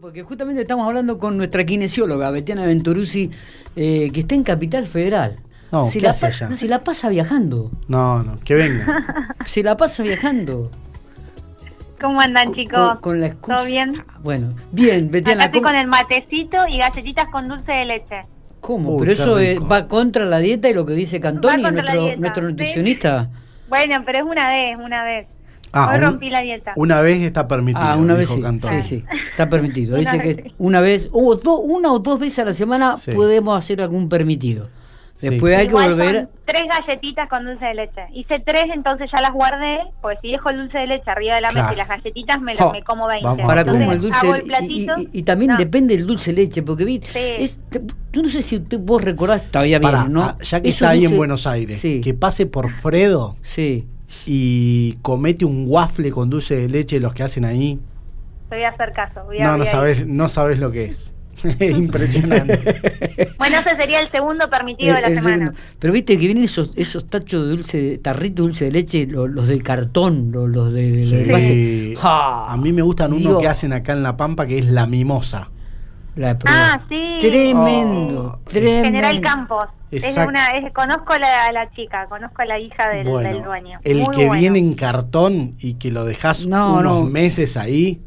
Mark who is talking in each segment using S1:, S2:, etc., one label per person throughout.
S1: Porque justamente estamos hablando con nuestra kinesióloga, Betiana Venturuzzi, eh, que está en Capital Federal.
S2: No,
S1: se,
S2: ¿qué
S1: la
S2: hace
S1: se la pasa viajando.
S2: No, no, que venga.
S1: Se la pasa viajando.
S3: ¿Cómo andan, chicos?
S1: Con, con la excusa.
S3: ¿Todo bien?
S1: Bueno, bien, Betiana.
S3: Acá estoy
S1: ¿cómo,
S3: con el matecito y galletitas con dulce de leche.
S1: cómo?
S2: Uy,
S1: Pero eso eh,
S2: rico.
S1: va contra la dieta y lo que dice Cantoni, nuestro, nuestro
S3: sí.
S1: nutricionista.
S3: Bueno, pero es una vez, una vez.
S2: Ah,
S3: Hoy
S2: un-
S3: rompí la dieta.
S2: Una vez está permitido.
S1: Ah, una vez sí,
S2: Cantón.
S1: sí, sí, está permitido. Dice que una vez, o do- una o dos veces a la semana
S2: Sí.
S1: podemos hacer algún permitido.
S2: Sí.
S1: Después hay que
S3: Igual
S1: volver.
S3: tres galletitas con dulce de leche. Hice tres, entonces ya las guardé, pues si dejo el dulce de leche arriba de la
S2: Claro.
S3: mesa y las galletitas me, las me como 20.
S2: Vamos
S1: Para
S3: Entonces,
S1: cómo el dulce
S3: hago el
S1: y-
S3: platito.
S1: y, y- y también
S3: No.
S1: depende del dulce de leche, porque vi,
S3: Sí.
S1: es- no sé si usted- vos recordás, todavía bien,
S2: Pará,
S1: ¿no?
S2: ah, ya que
S1: Esos
S2: está ahí en Buenos Aires,
S1: Sí,
S2: que pase por Fredo
S1: sí.
S2: y comete un waffle con dulce de leche, los que hacen ahí.
S3: Te voy a hacer caso. voy a-
S2: No,
S3: voy
S2: no sabes, no sabes lo que es. Es impresionante.
S3: Bueno, ese sería el segundo permitido de la
S1: Eh,
S3: semana.
S1: segundo. Pero viste que vienen esos esos tachos de dulce, tarritos de dulce de leche, lo- los, de cartón, lo- los, de,
S2: Sí. A mí me gustan uno que hacen acá en La Pampa, que es la mimosa.
S1: la.
S3: Ah, sí.
S1: Tremendo,
S2: Oh,
S1: tremendo.
S3: General Campos. Es
S2: Exacto.
S3: una, es- conozco a la, la chica, conozco a la hija del, dueño.
S2: el
S3: Muy
S2: que
S3: bueno.
S2: viene en cartón y que lo dejas
S1: No,
S2: unos
S1: no.
S2: meses ahí.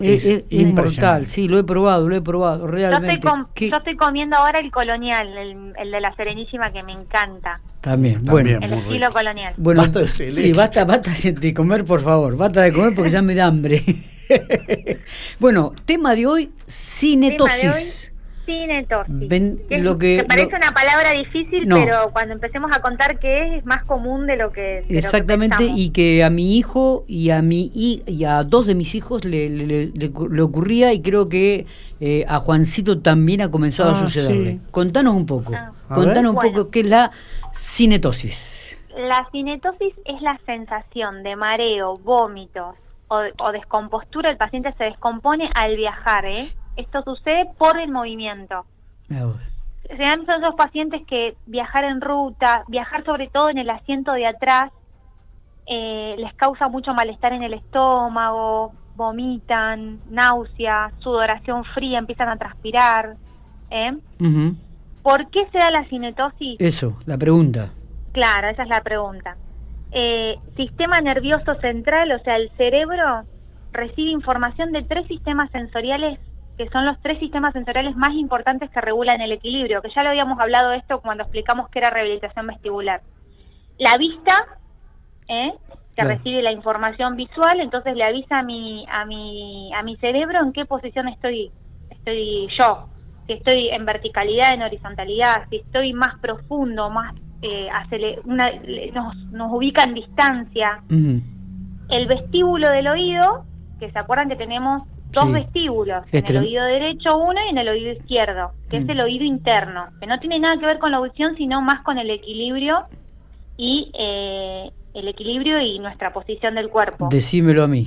S1: Es, es- es mortal,
S2: impresionante.
S1: sí, lo he probado, lo he probado,
S3: Yo
S1: realmente.
S3: estoy, com-
S1: Qué-
S3: yo estoy comiendo ahora el colonial, el, el de la Serenísima que me encanta.
S1: También,
S2: También.
S1: bueno.
S3: El estilo
S2: rico.
S3: colonial.
S1: Bueno,
S2: Basta de ese
S1: sí, basta, basta de- de comer, por favor. Basta de comer porque ya me da hambre. bueno, tema de hoy, cinetosis.
S3: Cinetosis.
S1: Ven,
S3: Que es-
S1: lo que-
S3: parece
S1: lo-
S3: una palabra difícil,
S1: No.
S3: pero cuando empecemos a contar qué es, es más común de lo que de lo que
S1: Exactamente, y que a mi hijo y a mi hi- y a dos de mis hijos le, le- le- le cu- le ocurría y creo que eh, a Juancito también ha comenzado a
S2: Ah,
S1: sucederle.
S2: sí.
S1: Contanos un poco,
S3: Ah.
S2: A
S1: contanos un poco qué es la cinetosis.
S3: La cinetosis es la sensación de mareo, vómitos o, o descompostura. El paciente se descompone al viajar. ¿eh? Esto sucede por el movimiento. Son esos pacientes que viajar en ruta, viajar sobre todo en el asiento de atrás, eh, les causa mucho malestar en el estómago, vomitan, náusea, sudoración fría, empiezan a transpirar. ¿eh? ¿Por qué se da la cinetosis?
S1: Eso, la pregunta.
S3: Claro, esa es la pregunta. Eh, sistema nervioso central, o sea, el cerebro recibe información de tres sistemas sensoriales que son los tres sistemas sensoriales más importantes que regulan el equilibrio, que ya lo habíamos hablado de esto cuando explicamos que era rehabilitación vestibular. La vista, ¿eh? que
S1: Claro.
S3: recibe la información visual, entonces le avisa a mi, a mi, a mi cerebro en qué posición estoy, estoy yo, si estoy en verticalidad, en horizontalidad, si estoy más profundo, más eh, una- nos, nos ubica en distancia. El vestíbulo del oído, que se acuerdan que tenemos dos
S1: Sí.
S3: vestíbulos,
S1: Es
S3: en el oído derecho uno y en el oído izquierdo, que
S1: Mm.
S3: es el oído interno, que no tiene nada que ver con la audición, sino más con el equilibrio y eh, el equilibrio y nuestra posición del cuerpo.
S1: Decímelo a mí.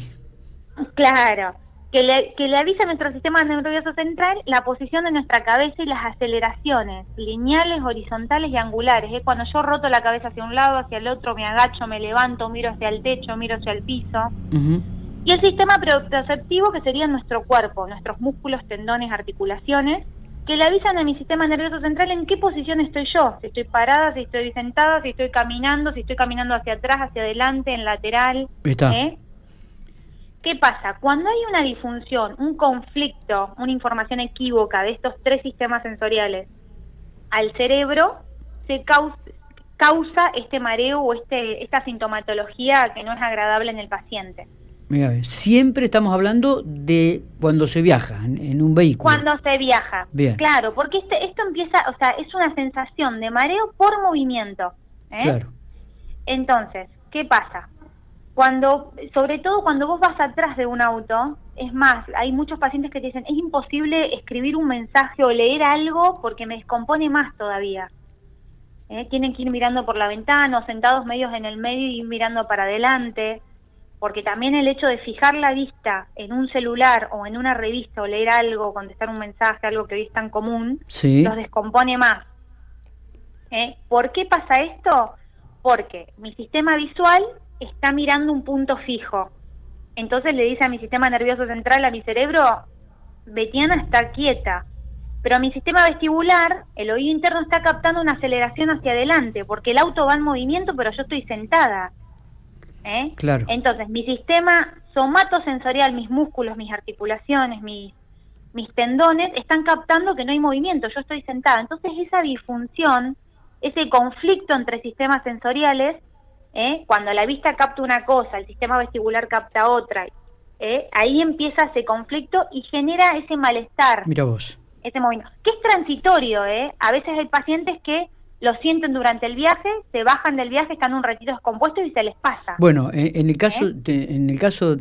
S3: Claro, que le, que le avisa a nuestro sistema nervioso central la posición de nuestra cabeza y las aceleraciones lineales, horizontales y angulares. Es cuando yo roto la cabeza hacia un lado, hacia el otro, me agacho, me levanto, miro hacia el techo, miro hacia el piso.
S1: Ujú.
S3: Y el sistema perceptivo, que sería nuestro cuerpo, nuestros músculos, tendones, articulaciones, que le avisan a mi sistema nervioso central en qué posición estoy yo, si estoy parada, si estoy sentada, si estoy caminando, si estoy caminando hacia atrás, hacia adelante, en lateral.
S1: Está.
S3: ¿eh? ¿Qué pasa? Cuando hay una disfunción, un conflicto, una información equívoca de estos tres sistemas sensoriales al cerebro, se causa, causa este mareo o este, esta sintomatología que no es agradable en el paciente.
S1: Siempre estamos hablando de cuando se viaja en, en un vehículo.
S3: Cuando se viaja.
S1: Bien.
S3: Claro, porque este, esto empieza, o sea, es una sensación de mareo por movimiento. ¿eh?
S1: Claro.
S3: Entonces, ¿qué pasa? Cuando, sobre todo cuando vos vas atrás de un auto, es más, hay muchos pacientes que te dicen, es imposible escribir un mensaje o leer algo porque me descompone más todavía. ¿Eh? Tienen que ir mirando por la ventana o sentados medios en el medio y ir mirando para adelante, porque también el hecho de fijar la vista en un celular o en una revista o leer algo, contestar un mensaje, algo que hoy es tan común,
S1: Sí.
S3: los descompone más. ¿Eh? ¿Por qué pasa esto? Porque mi sistema visual está mirando un punto fijo. Entonces le dice a mi sistema nervioso central, a mi cerebro, Betiana está quieta, pero mi sistema vestibular, el oído interno está captando una aceleración hacia adelante, porque el auto va en movimiento, pero yo estoy sentada. ¿Eh?
S1: Claro.
S3: Entonces, mi sistema somatosensorial, mis músculos, mis articulaciones, mis, mis tendones, están captando que no hay movimiento, yo estoy sentada. Entonces, esa disfunción, ese conflicto entre sistemas sensoriales, ¿eh? cuando la vista capta una cosa, el sistema vestibular capta otra, ¿eh? ahí empieza ese conflicto y genera ese malestar.
S1: Mira vos.
S3: Ese movimiento. Que es transitorio, ¿eh? A veces hay pacientes que lo sienten durante el viaje, se bajan del viaje, están un ratito descompuestos y se les pasa.
S1: Bueno, en, el caso,
S3: ¿Eh?
S1: en el caso,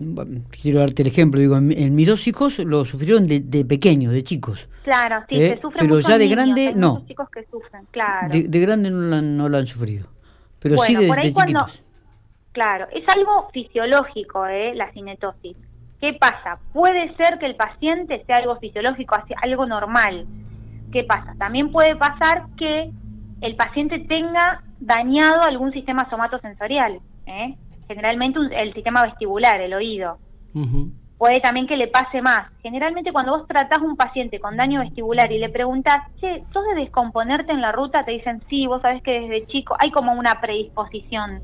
S1: quiero darte el ejemplo, digo, en, mis dos hijos lo sufrieron de, de pequeños, de chicos.
S3: Claro, sí,
S1: ¿Eh?
S3: se sufre
S1: Pero ya
S3: en
S1: de
S3: niños,
S1: grande, no.
S3: muchos chicos que sufren, claro.
S1: De, de grande no lo, han, no lo han sufrido, pero sí
S3: Bueno,
S1: de,
S3: por ahí
S1: de
S3: cuando-
S1: chiquitos.
S3: Claro, es algo fisiológico, ¿eh? la cinetosis. ¿Qué pasa? Puede ser que el paciente sea algo fisiológico, algo normal. ¿Qué pasa? También puede pasar que el paciente tenga dañado algún sistema somatosensorial, ¿eh? generalmente un- el sistema vestibular, el oído. Puede también que le pase más. Generalmente cuando vos tratás a un paciente con daño vestibular y le preguntás, che, ¿sos de descomponerte en la ruta? Te dicen, sí, vos sabés que desde chico hay como una predisposición.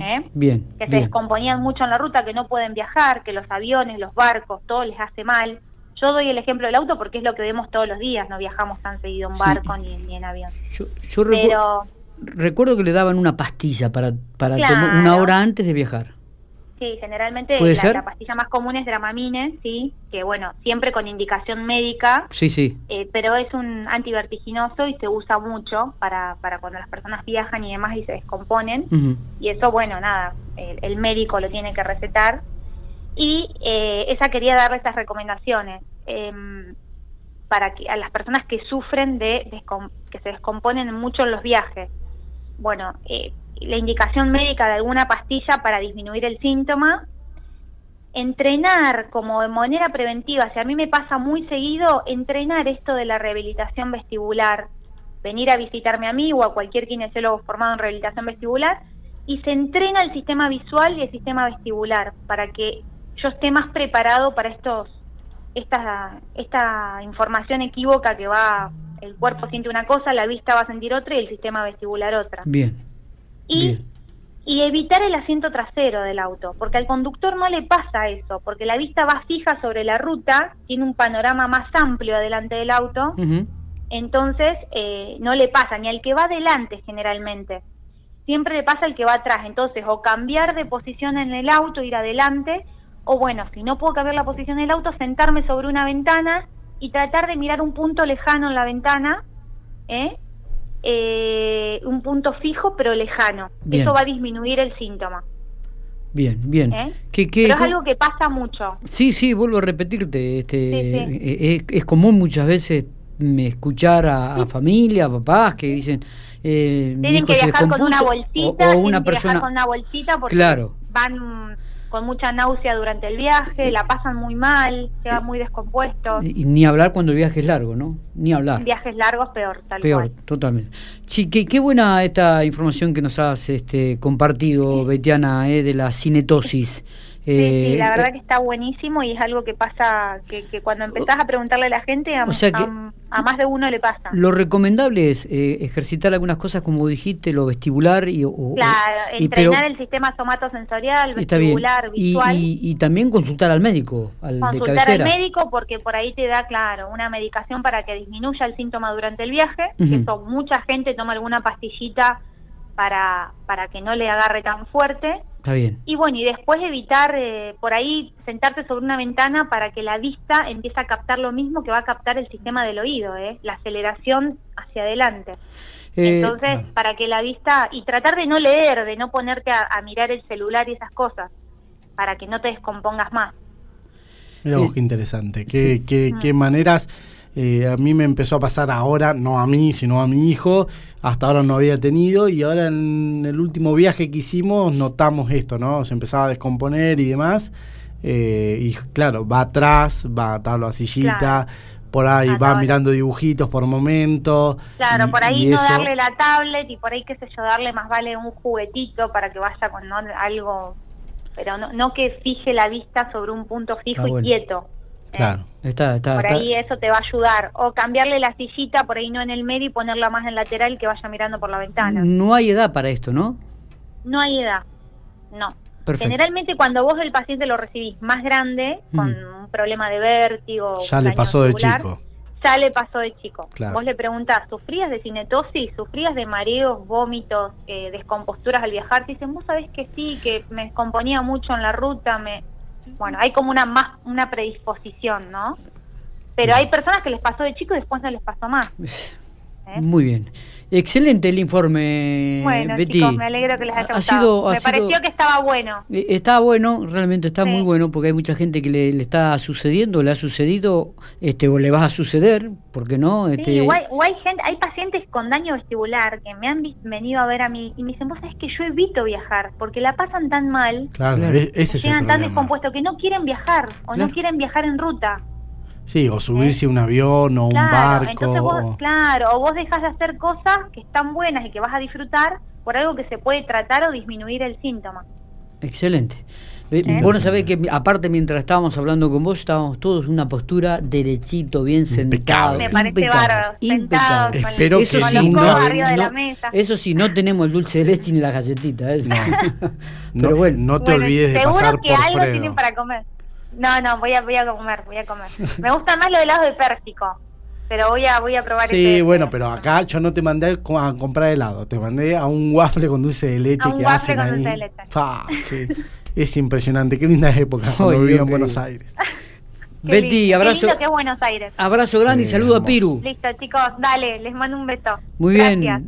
S3: ¿eh?
S1: Bien,
S3: que se
S1: bien.
S3: descomponían mucho en la ruta, que no pueden viajar, que los aviones, los barcos, todo les hace mal. Yo doy el ejemplo del auto porque es lo que vemos todos los días, no viajamos tan seguido en
S1: Sí.
S3: barco ni, ni en avión.
S1: Yo, yo recu-
S3: Pero
S1: recuerdo que le daban una pastilla para, para
S3: Claro.
S1: una hora antes de viajar.
S3: sí, generalmente
S1: ¿Puede
S3: la,
S1: ser?
S3: la pastilla más común es Dramamine, sí, que bueno, siempre con indicación médica,
S1: Sí, sí.
S3: eh, pero es un antivertiginoso y se usa mucho para, para cuando las personas viajan y demás y se descomponen. Y eso, bueno, nada, el, el médico lo tiene que recetar. Y eh, esa quería darle estas recomendaciones em, para que a las personas que sufren de descom- que se descomponen mucho en los viajes. Bueno, eh, la indicación médica de alguna pastilla para disminuir el síntoma. Entrenar como de manera preventiva, si a mí me pasa muy seguido, entrenar esto de la rehabilitación vestibular, venir a visitarme a mí o a cualquier kinesiólogo formado en rehabilitación vestibular y se entrena el sistema visual y el sistema vestibular para que yo esté más preparado para estos esta esta información equívoca que va el cuerpo siente una cosa, la vista va a sentir otra y el sistema vestibular otra.
S1: Bien.
S3: Y
S1: Bien.
S3: y evitar el asiento trasero del auto, porque al conductor no le pasa eso, porque la vista va fija sobre la ruta, tiene un panorama más amplio adelante del auto, entonces eh, no le pasa ni al que va adelante generalmente, siempre le pasa al que va atrás, entonces o cambiar de posición en el auto, ir adelante, o bueno, si no puedo cambiar la posición del auto, sentarme sobre una ventana y tratar de mirar un punto lejano en la ventana, ¿eh? Eh, un punto fijo pero lejano.
S1: Bien.
S3: Eso va a disminuir el síntoma.
S1: Bien, bien.
S3: ¿Eh?
S1: ¿Qué- qué-
S3: Pero es algo que pasa mucho.
S1: Sí, sí, vuelvo a repetirte. Este,
S3: Sí, sí.
S1: eh, Es, es común muchas veces escuchar a, a familia, a papás que dicen. Eh,
S3: Tienen que viajar con una bolsita,
S1: o, o una persona.
S3: con una bolsita porque
S1: Claro.
S3: van con mucha náusea durante el viaje, la pasan muy mal, se van muy descompuestos.
S1: Y ni hablar cuando el viaje es largo, ¿no? Ni hablar.
S3: Viajes largos peor, tal
S1: Peor,
S3: cual.
S1: totalmente. Sí, qué, qué buena esta información que nos has este, compartido, Betiana, eh, de la cinetosis.
S3: Sí,
S1: Eh,
S3: sí, la verdad
S1: eh,
S3: que está buenísimo y es algo que pasa, que, que cuando empezás a preguntarle a la gente, a,
S1: O sea que-
S3: a- a más de uno le pasa.
S1: Lo recomendable es eh, ejercitar algunas cosas, como dijiste, lo vestibular y, o-
S3: Claro,
S1: y- pero-
S3: entrenar el sistema somatosensorial, vestibular,
S1: Y,
S3: visual.
S1: y- y también consultar al médico, al de
S3: consultar
S1: cabecera.
S3: al médico porque por ahí te da, claro, una medicación para que disminuya el síntoma durante el viaje.
S1: Ujú.
S3: Eso mucha gente toma alguna pastillita para, para que no le agarre tan fuerte.
S1: Está bien.
S3: Y bueno, y después evitar eh, por ahí sentarte sobre una ventana para que la vista empiece a captar lo mismo que va a captar el sistema del oído, ¿eh? la aceleración hacia adelante.
S1: Eh,
S3: Entonces, para que la vista, y tratar de no leer, de no ponerte a, a mirar el celular y esas cosas, para que no te descompongas más.
S2: Mira vos
S1: Eh,
S2: qué interesante. Qué,
S1: sí.
S2: qué, qué maneras. Eh, a mí me empezó a pasar ahora, no a mí, sino a mi hijo. Hasta ahora no había tenido. Y ahora en el último viaje que hicimos notamos esto, ¿no? Se empezaba a descomponer y demás. eh, y claro, va atrás, va a tabla sillita.
S3: Claro.
S2: Por ahí
S3: Ah,
S2: va mirando dibujitos por momento.
S3: Claro,
S2: y-
S3: por ahí no
S2: eso-
S3: darle la tablet y por ahí, qué sé yo, darle más vale un juguetito para que vaya con ¿no? algo, pero no, no que fije la vista sobre un punto fijo y quieto.
S2: Claro.
S1: Está, está,
S3: por
S1: está-
S3: ahí eso te va a ayudar. O cambiarle la sillita por ahí no en el medio y ponerla más en lateral que vaya mirando por la ventana.
S1: No hay edad para esto, ¿no?
S3: No hay edad, no.
S1: Perfecto.
S3: Generalmente cuando vos el paciente lo recibís más grande, con
S1: Mm.
S3: un problema de vértigo,
S2: Ya le pasó de chico.
S3: ya le pasó de chico.
S2: Claro.
S3: Vos le preguntás, ¿sufrías de cinetosis? ¿Sufrías de mareos, vómitos, eh, descomposturas al viajar? Te dicen, vos sabés que sí, que me descomponía mucho en la ruta, me... Bueno, hay como una más una predisposición, ¿no? Pero hay personas que les pasó de chico y después no les pasó más. ¿eh?
S1: Muy bien. Excelente el informe,
S3: Bueno,
S1: Betty.
S3: chicos, me alegro que les haya
S1: Ha sido- ha
S3: me
S1: sido-
S3: pareció que estaba bueno.
S1: Eh, Está bueno, realmente está
S3: Sí.
S1: muy bueno, porque hay mucha gente que le, le está sucediendo, le ha sucedido, este, o le va a suceder, ¿por qué no? Este,
S3: Sí, o hay, o hay gente, hay pacientes con daño vestibular que me han venido a ver a mí y me dicen, vos sabés que yo evito viajar porque la pasan tan mal,
S2: Claro,
S1: Claro.
S2: ese es el
S3: llegan tan descompuestos que no quieren viajar o
S1: Claro.
S3: no quieren viajar en ruta.
S2: Sí, o subirse a un avión o un barco.
S3: entonces vos,
S2: o-
S3: claro, o vos dejas de hacer cosas que están buenas y que vas a disfrutar por algo que se puede tratar o disminuir el síntoma.
S1: Excelente.
S3: ¿Eh?
S1: Vos no sabés que, aparte, mientras estábamos hablando con vos, estábamos todos en una postura derechito, bien sentado.
S2: Impecable.
S3: Me parece
S1: impecable,
S3: bárbaro,
S1: impecable.
S3: sentados
S2: Espero
S3: con
S2: que sí, no-
S3: arriba de la
S1: no-
S3: mesa.
S1: Eso sí, no tenemos el dulce de leche ni la galletita. ¿eh?
S2: No.
S1: Pero
S2: no,
S1: bueno.
S2: no te
S3: Bueno,
S2: olvides de
S3: seguro
S2: pasar
S3: que
S2: por
S3: algo
S2: Fredo.
S3: tienen para comer. No, no, voy a, voy a comer, voy a comer. Me gusta más lo de helado de pérsico, pero voy a, voy a probar
S2: Sí,
S3: ese-
S2: bueno, pero acá yo no te mandé a co- a comprar helado, te mandé a un waffle con dulce de leche
S3: A un
S2: que
S3: waffle
S2: hacen
S3: con
S2: ahí.
S3: dulce de leche.
S2: Que es impresionante, qué linda época cuando
S1: Ay,
S2: vivía en Buenos. Aires.
S3: Qué
S1: Betty,
S3: lindo,
S1: abrazo,
S3: Qué lindo que es Buenos Aires.
S1: abrazo grande y saludo a. Piru.
S3: Listo, chicos, dale, les mando un beso.
S1: Muy bien.